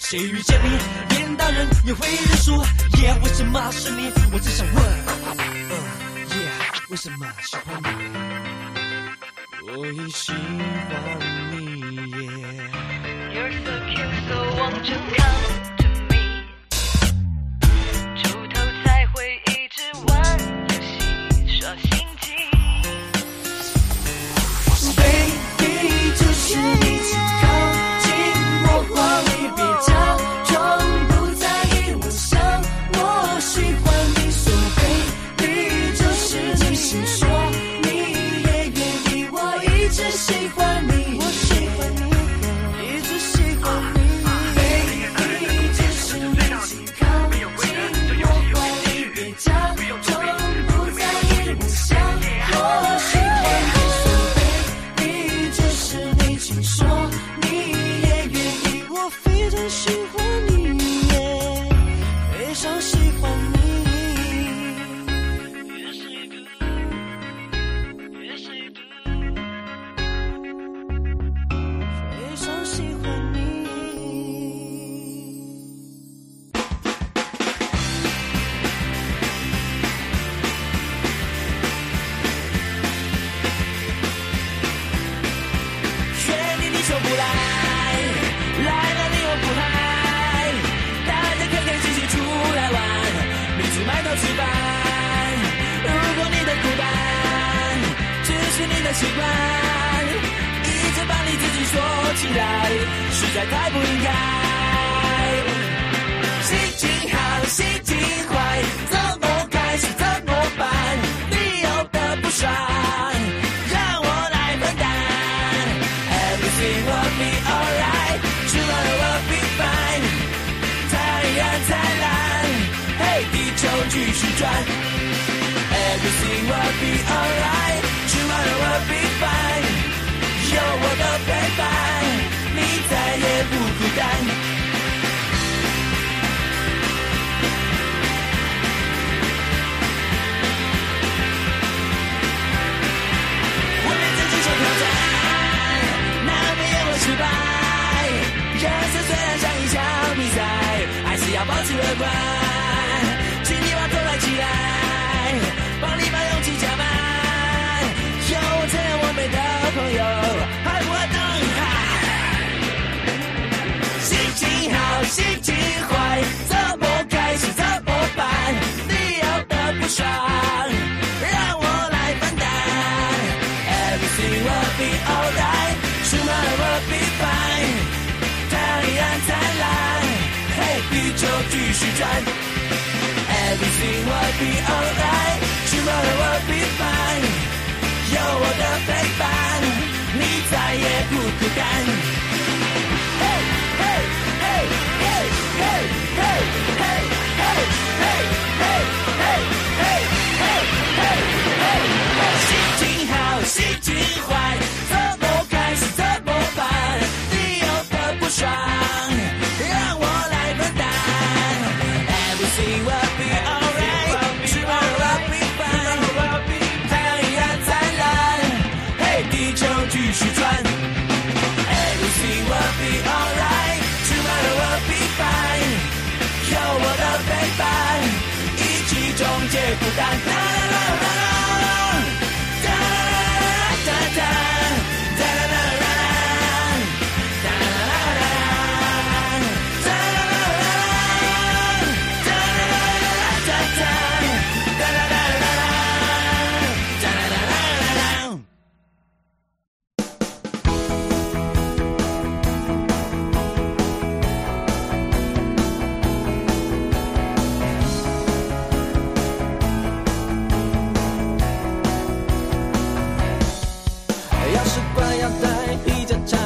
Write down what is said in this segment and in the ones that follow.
谁遇见你连大人也会认输。耶为什么是你？我只想问耶为什么喜欢你？我已喜欢你耶 you're so cute so want you come 说你也愿意我非常喜欢。来，来了你又不嗨，大家开开心心出来玩，没出埋头吃饭。如果你的孤单只是你的习惯，一直把你自己锁起来，实在太不应该。心情。strike. Everything will be alright. Tomorrow will be fine. You're welcome, bye bye. 你再也不孤单。朋友，还不会等待。心情好，心情坏，怎么开心怎么办？你要的不爽，让我来分担。Everything will be alright, tomorrow will be fine。太阳依然灿烂。嘿地球继续转，Everything will be alright, We will be alright，吃完了晚饭，太阳依然灿烂。嘿，地球继续转，We will be alright，吃完了晚饭，有我的陪伴，一起终结孤单。要是不要带一盏茶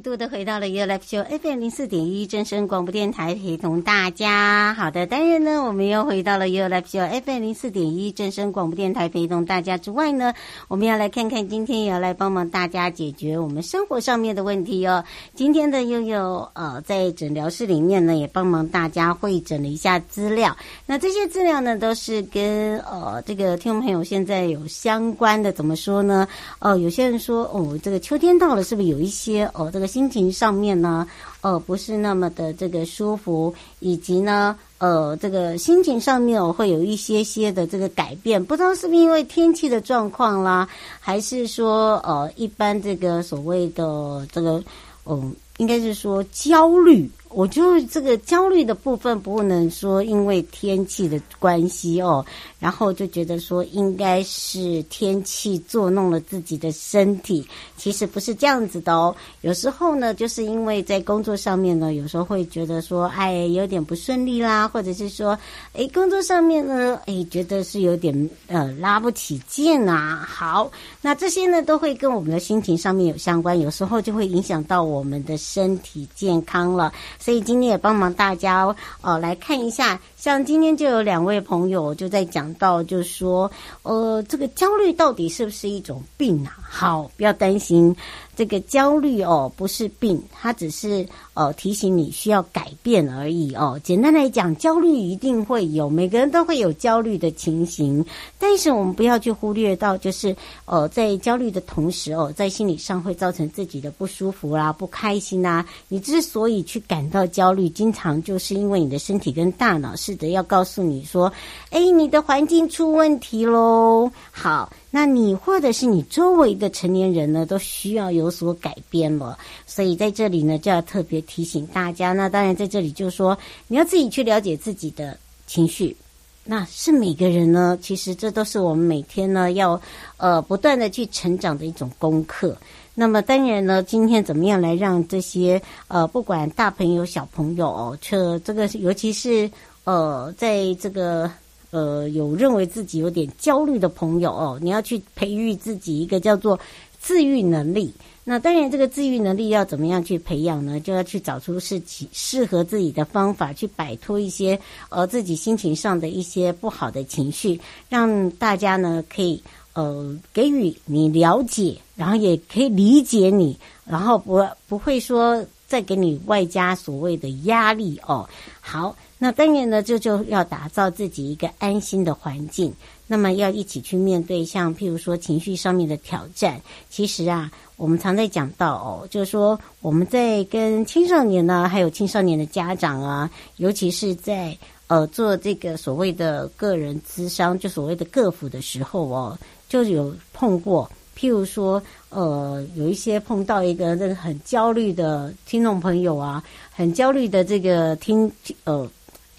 度的回到了 You Life Show FM 零四点一正声广播电台，陪同大家。好的，当然呢，我们又回到了 You Life Show FM 零四点一正声广播电台，陪同大家之外呢，我们要来看看今天也要来帮忙大家解决我们生活上面的问题哦。今天的悠悠呃，在诊疗室里面呢，也帮忙大家会诊了一下资料。那这些资料呢，都是跟呃这个听众朋友现在有相关的，怎么说呢？哦、有些人说哦，这个秋天到了，是不是有一些哦这个心情上面呢，呃，不是那么的这个舒服，以及呢，呃，这个心情上面我会有一些些的这个改变，不知道是不是因为天气的状况啦，还是说呃，一般这个所谓的这个，嗯、应该是说焦虑。我就这个焦虑的部分，不能说因为天气的关系哦，然后就觉得说应该是天气作弄了自己的身体，其实不是这样子的哦。有时候呢，就是因为在工作上面呢，有时候会觉得说，哎，有点不顺利啦，或者是说，哎，工作上面呢，哎，觉得是有点呃拉不起劲啊。好，那这些呢，都会跟我们的心情上面有相关，有时候就会影响到我们的身体健康了。所以今天也帮忙大家哦来看一下，像今天就有两位朋友就在讲到，就是说呃这个焦虑到底是不是一种病啊？好，不要担心。这个焦虑哦，不是病，它只是呃提醒你需要改变而已哦。简单来讲，焦虑一定会有，每个人都会有焦虑的情形，但是我们不要去忽略到，就是呃在焦虑的同时哦，在心理上会造成自己的不舒服啦、不开心啦。你之所以去感到焦虑，经常就是因为你的身体跟大脑是试着要告诉你说，哎，你的环境出问题喽。好。那你或者是你周围的成年人呢，都需要有所改变了。所以在这里呢，就要特别提醒大家。那当然在这里就是说，你要自己去了解自己的情绪。那是每个人呢，其实这都是我们每天呢要呃不断的去成长的一种功课。那么当然呢，今天怎么样来让这些呃不管大朋友小朋友，这这个尤其是呃在这个。呃，有认为自己有点焦虑的朋友哦，你要去培育自己一个叫做自愈能力。那当然，这个自愈能力要怎么样去培养呢？就要去找出适其适合自己的方法，去摆脱一些呃自己心情上的一些不好的情绪，让大家呢可以呃给予你了解，然后也可以理解你，然后不不会说再给你外加所谓的压力哦。好。那当然呢，这就，要打造自己一个安心的环境。那么要一起去面对，像譬如说情绪上面的挑战。其实啊，我们常在讲到哦，就是说我们在跟青少年呢，还有青少年的家长啊，尤其是在呃做这个所谓的个人咨商，就所谓的个辅的时候哦，就有碰过。譬如说，呃，有一些碰到一个那个很焦虑的听众朋友啊，很焦虑的这个听呃。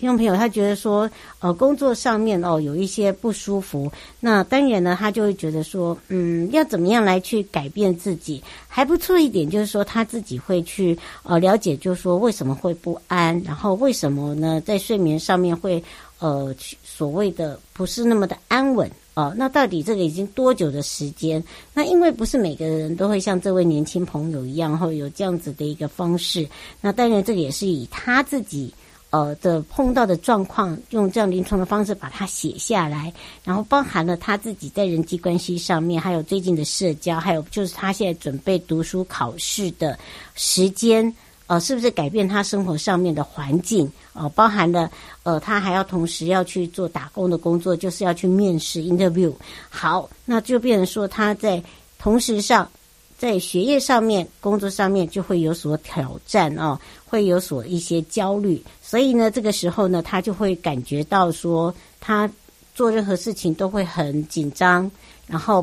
听众朋友，他觉得说，呃，工作上面哦有一些不舒服，那当然呢，他就会觉得说，嗯，要怎么样来去改变自己？还不错一点，就是说他自己会去呃了解，就是说为什么会不安，然后为什么呢，在睡眠上面会呃所谓的不是那么的安稳哦，那到底这个已经多久的时间？那因为不是每个人都会像这位年轻朋友一样，会有这样子的一个方式。那当然，这个也是以他自己。呃的碰到的状况，用这样临床的方式把它写下来，然后包含了他自己在人际关系上面，还有最近的社交，还有就是他现在准备读书考试的时间，呃，是不是改变他生活上面的环境？呃，包含了呃，他还要同时要去做打工的工作，就是要去面试 interview。好，那就变成说他在同时上。在学业上面、工作上面就会有所挑战哦，会有所一些焦虑，所以呢，这个时候呢，他就会感觉到说，他做任何事情都会很紧张，然后